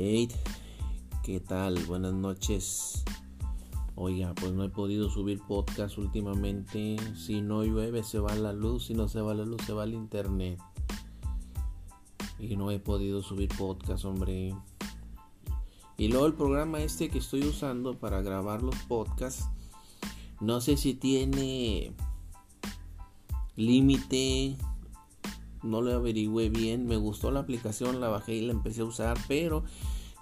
Hey, ¿qué tal? Buenas noches. Oiga, pues no he podido subir podcast últimamente. Si no llueve se va la luz, si no se va la luz se va el internet. Y no he podido subir podcast, hombre. Y luego el programa este que estoy usando para grabar los podcasts, no sé si tiene límite no lo averigüé bien, me gustó la aplicación, la bajé y la empecé a usar, pero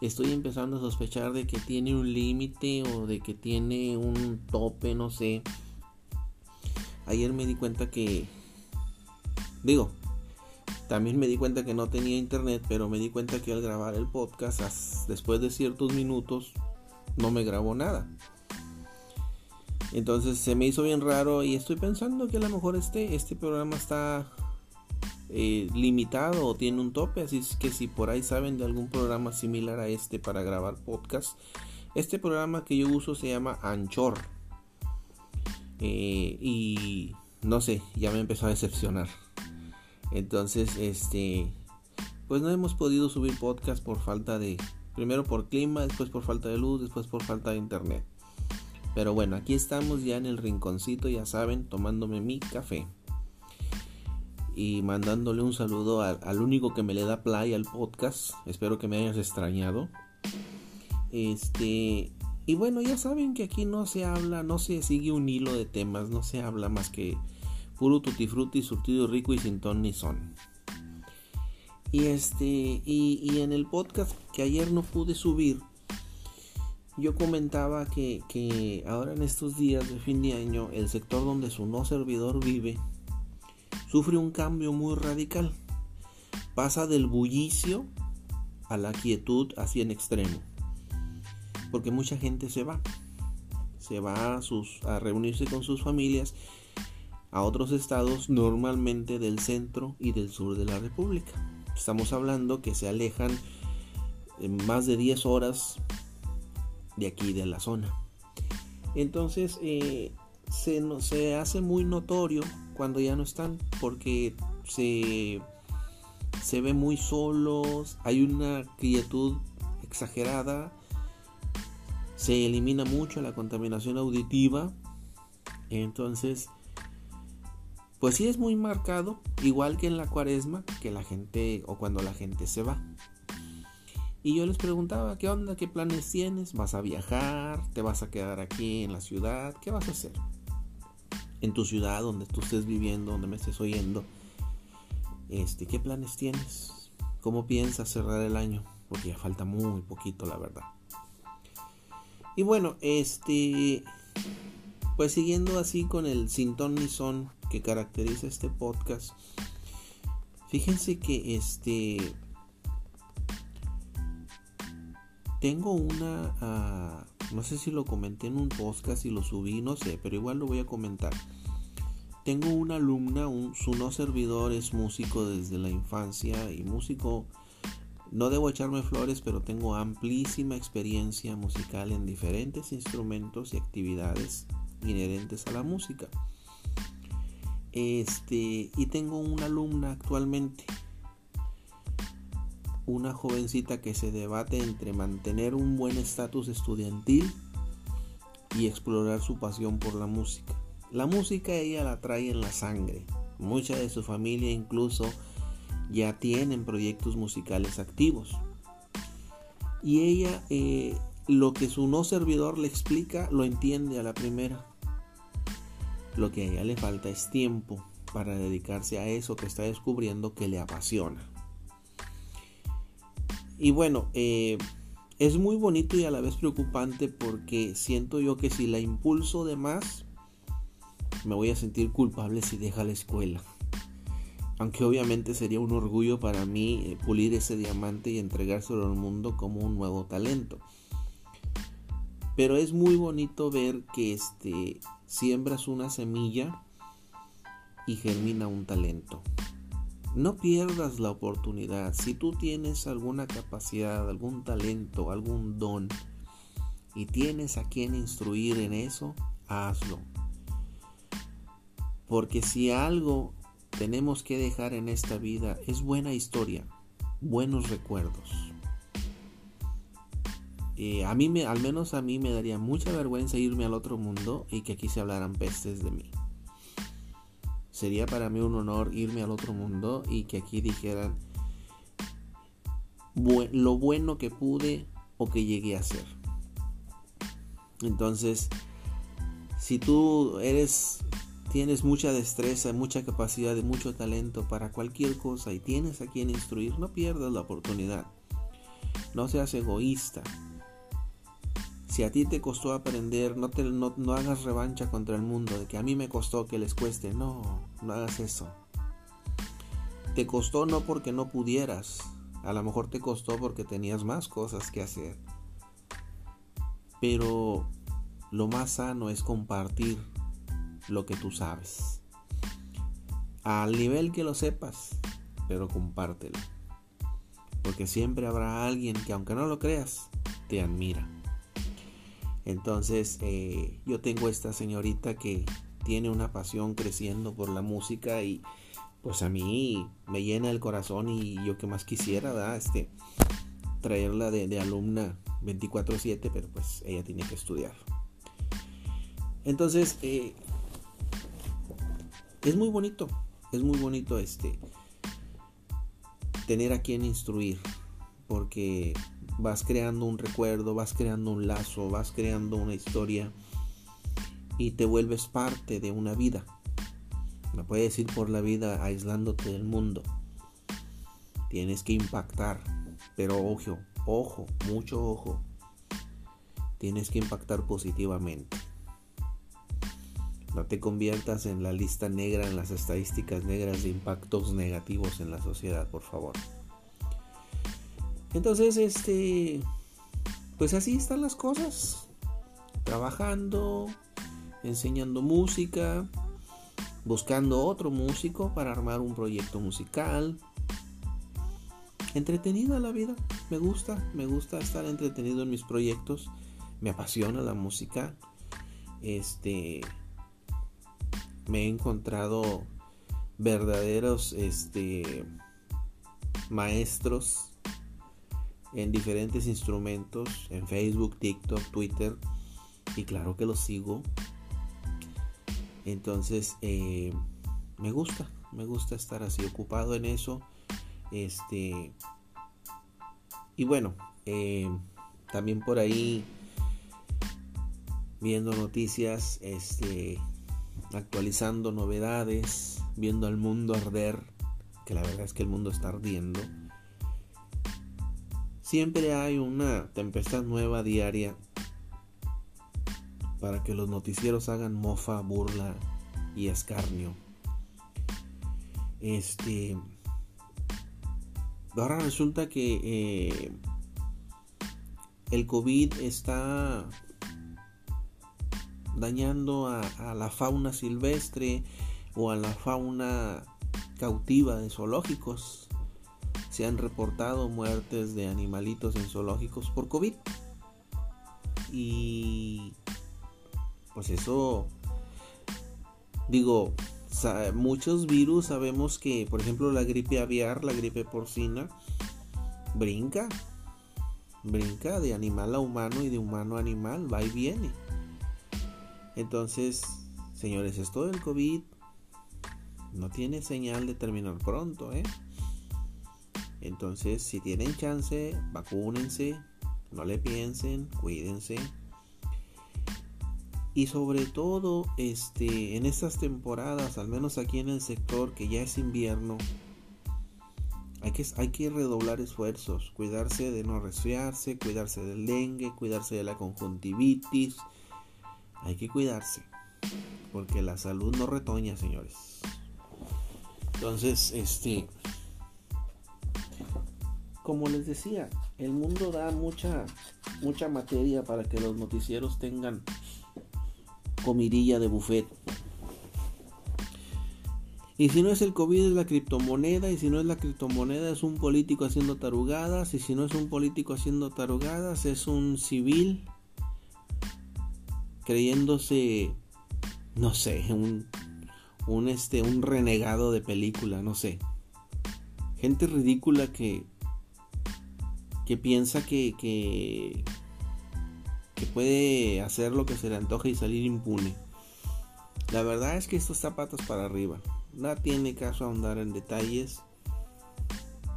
estoy empezando a sospechar de que tiene un límite o de que tiene un tope, no sé. Ayer me di cuenta que, digo, también me di cuenta que no tenía internet, pero me di cuenta que al grabar el podcast, después de ciertos minutos, no me grabó nada. Entonces se me hizo bien raro y estoy pensando que a lo mejor este, este programa está eh, limitado o tiene un tope, así es que si por ahí saben de algún programa similar a este para grabar podcast, este programa que yo uso se llama Anchor. Eh, y no sé, ya me empezó a decepcionar. Entonces, este, pues no hemos podido subir podcast por falta de, primero por clima, después por falta de luz, después por falta de internet. Pero bueno, aquí estamos ya en el rinconcito, ya saben, tomándome mi café y mandándole un saludo al, único que me le da play al podcast. Espero que me hayas extrañado. Este, y bueno, ya saben que aquí no se habla, no se sigue un hilo de temas, no se habla más que puro tutti surtido rico y sin ton ni son. Y este, y, y en el podcast que ayer no pude subir, yo comentaba que, que ahora en estos días de fin de año, el sector donde su no servidor vive, sufre un cambio muy radical. Pasa del bullicio a la quietud así en extremo. Porque mucha gente se va. Se va a, reunirse con sus familias a otros estados, normalmente del centro y del sur de la República. Estamos hablando que se alejan más de 10 horas de aquí de la zona. Entonces eh, se hace muy notorio cuando ya no están porque se, se ve muy solos, hay una quietud exagerada, se elimina mucho la contaminación auditiva, entonces pues sí es muy marcado, igual que en la cuaresma, que la gente o cuando la gente se va. Y yo les preguntaba, ¿qué onda? ¿Qué planes tienes? ¿Vas a viajar? ¿Te vas a quedar aquí en la ciudad? ¿Qué vas a hacer? En tu ciudad, donde tú estés viviendo, donde me estés oyendo. Este, ¿qué planes tienes? ¿Cómo piensas cerrar el año? Porque ya falta muy poquito, la verdad. Y bueno, este pues siguiendo así con el sintón ni que caracteriza este podcast. Fíjense que este tengo una ah, no sé si lo comenté en un podcast y lo subí, no sé, pero igual lo voy a comentar. Tengo una alumna, un, su no servidor es músico desde la infancia y músico, no debo echarme flores, pero tengo amplísima experiencia musical en diferentes instrumentos y actividades inherentes a la música. Este, y tengo una alumna actualmente una jovencita que se debate entre mantener un buen estatus estudiantil y explorar su pasión por la música. La música ella la trae en la sangre. Mucha de su familia incluso ya tienen proyectos musicales activos. Y ella eh, lo que su no servidor le explica lo entiende a la primera. Lo que a ella le falta es tiempo para dedicarse a eso que está descubriendo que le apasiona. Y bueno, eh, es muy bonito y a la vez preocupante porque siento yo que si la impulso de más, me voy a sentir culpable si deja la escuela. Aunque obviamente sería un orgullo para mí eh, pulir ese diamante y entregárselo al mundo como un nuevo talento. Pero es muy bonito ver que este, siembras una semilla y germina un talento. No pierdas la oportunidad. Si tú tienes alguna capacidad, algún talento, algún don y tienes a quien instruir en eso, hazlo. Porque si algo tenemos que dejar en esta vida es buena historia, buenos recuerdos. eh, a mí me, al menos a mí me daría mucha vergüenza irme al otro mundo y que aquí se hablaran pestes de mí. Sería para mí un honor irme al otro mundo y que aquí dijeran lo bueno que pude o que llegué a ser. Entonces, si tú eres tienes mucha destreza, mucha capacidad y mucho talento para cualquier cosa y tienes a quien instruir, no pierdas la oportunidad. No seas egoísta. Si a ti te costó aprender, no, te, no, hagas revancha contra el mundo, de que a mí me costó que les cueste. No, no hagas eso. Te costó no porque no pudieras, a lo mejor te costó porque tenías más cosas que hacer. Pero lo más sano es compartir lo que tú sabes. Al nivel que lo sepas, pero compártelo. Porque siempre habrá alguien que aunque no lo creas, te admira. Entonces eh, yo tengo esta señorita que tiene una pasión creciendo por la música y pues a mí me llena el corazón y yo que más quisiera, Este, traerla de, alumna 24/7, pero pues ella tiene que estudiar. Entonces, eh, es muy bonito, es muy bonito este tener a quien instruir, porque vas creando un recuerdo, vas creando un lazo, vas creando una historia y te vuelves parte de una vida. No puedes ir por la vida aislándote del mundo. Tienes que impactar, pero ojo, ojo, mucho ojo. Tienes que impactar positivamente. No te conviertas en la lista negra, en las estadísticas negras de impactos negativos en la sociedad, por favor. Entonces, este, pues así están las cosas. Trabajando, enseñando música, buscando otro músico para armar un proyecto musical. Entretenida la vida, me gusta, me gusta estar entretenido en mis proyectos, me apasiona la música. Este me he encontrado verdaderos este maestros en diferentes instrumentos, en Facebook, TikTok, Twitter, y claro que los sigo. Entonces, eh, me gusta, me gusta estar así ocupado en eso. Este, y bueno, eh, también por ahí viendo noticias, este, actualizando novedades, viendo al mundo arder, que la verdad es que el mundo está ardiendo Siempre hay una tempestad nueva diaria para que los noticieros hagan mofa, burla y escarnio. Este. Ahora resulta que eh, el COVID está dañando a, la fauna silvestre o a la fauna cautiva de zoológicos se han reportado muertes de animalitos en zoológicos por COVID. Y pues eso, digo, muchos virus sabemos que, por ejemplo, la gripe aviar, la gripe porcina, brinca, brinca de animal a humano y de humano a animal, va y viene. Entonces, señores, esto del COVID no tiene señal de terminar pronto, ¿eh? Entonces, si tienen chance, vacúnense, no le piensen, cuídense. Y sobre todo, este, en estas temporadas, al menos aquí en el sector que ya es invierno, hay que, hay que redoblar esfuerzos, cuidarse de no resfriarse, cuidarse del dengue, cuidarse de la conjuntivitis. Hay que cuidarse, porque la salud no retoña, señores. Entonces, este, como les decía, el mundo da mucha, mucha materia para que los noticieros tengan comidilla de buffet. Y si no es el COVID es la criptomoneda, y si no es la criptomoneda es un político haciendo tarugadas, y si no es un político haciendo tarugadas es un civil creyéndose, no sé, un, un, este, un renegado de película, no sé. Gente ridícula que que piensa que, que puede hacer lo que se le antoje y salir impune. La verdad es que esto patas para arriba. Nada tiene caso ahondar en detalles.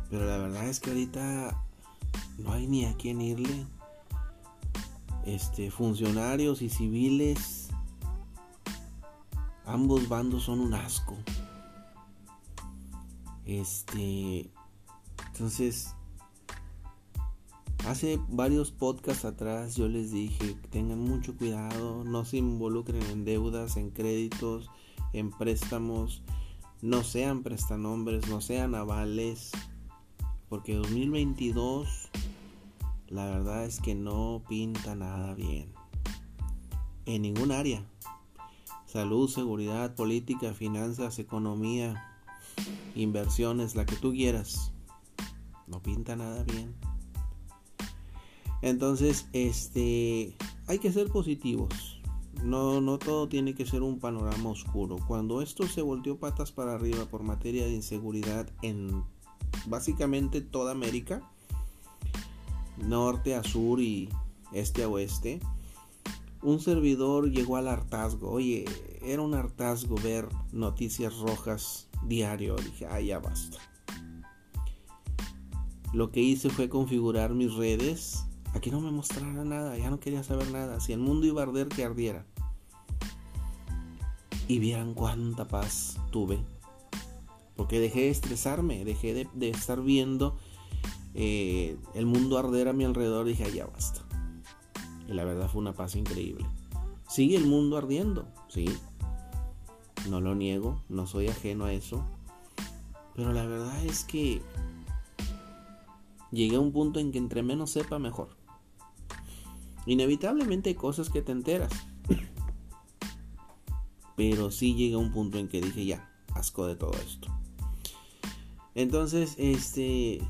Pero la verdad es que ahorita no hay ni a quién irle. Este, funcionarios y civiles, ambos bandos son un asco. Este, entonces, hace varios podcasts atrás yo les dije que tengan mucho cuidado, no se involucren en deudas, en créditos, en préstamos, no sean prestanombres, no sean avales, porque 2022 la verdad es que no pinta nada bien. En ningún área. Salud, seguridad, política, finanzas, economía, inversiones, la que tú quieras. No pinta nada bien. Entonces, este, hay que ser positivos. No, no todo tiene que ser un panorama oscuro. Cuando esto se volteó patas para arriba por materia de inseguridad en básicamente toda América, norte a sur y este a oeste, un servidor llegó al hartazgo. Oye, era un hartazgo ver noticias rojas diario. Dije, ah, ya basta. Lo que hice fue configurar mis redes a que no me mostrara nada. Ya no quería saber nada. Si el mundo iba a arder, que ardiera. Y vieran cuánta paz tuve. Porque dejé de estresarme, dejé de, de estar viendo eh, el mundo arder a mi alrededor, dije, ya basta. Y la verdad fue una paz increíble. Sigue el mundo ardiendo, sí. No lo niego, no soy ajeno a eso. Pero la verdad es que llegué a un punto en que entre menos sepa, mejor. Inevitablemente hay cosas que te enteras. Pero sí llegué a un punto en que dije, ya, asco de todo esto. Entonces, este,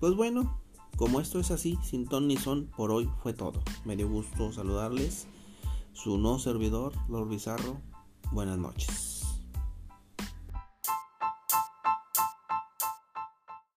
pues bueno, como esto es así, sin ton ni son, por hoy fue todo. Me dio gusto saludarles. Su no servidor, Lord Bizarro. Buenas noches.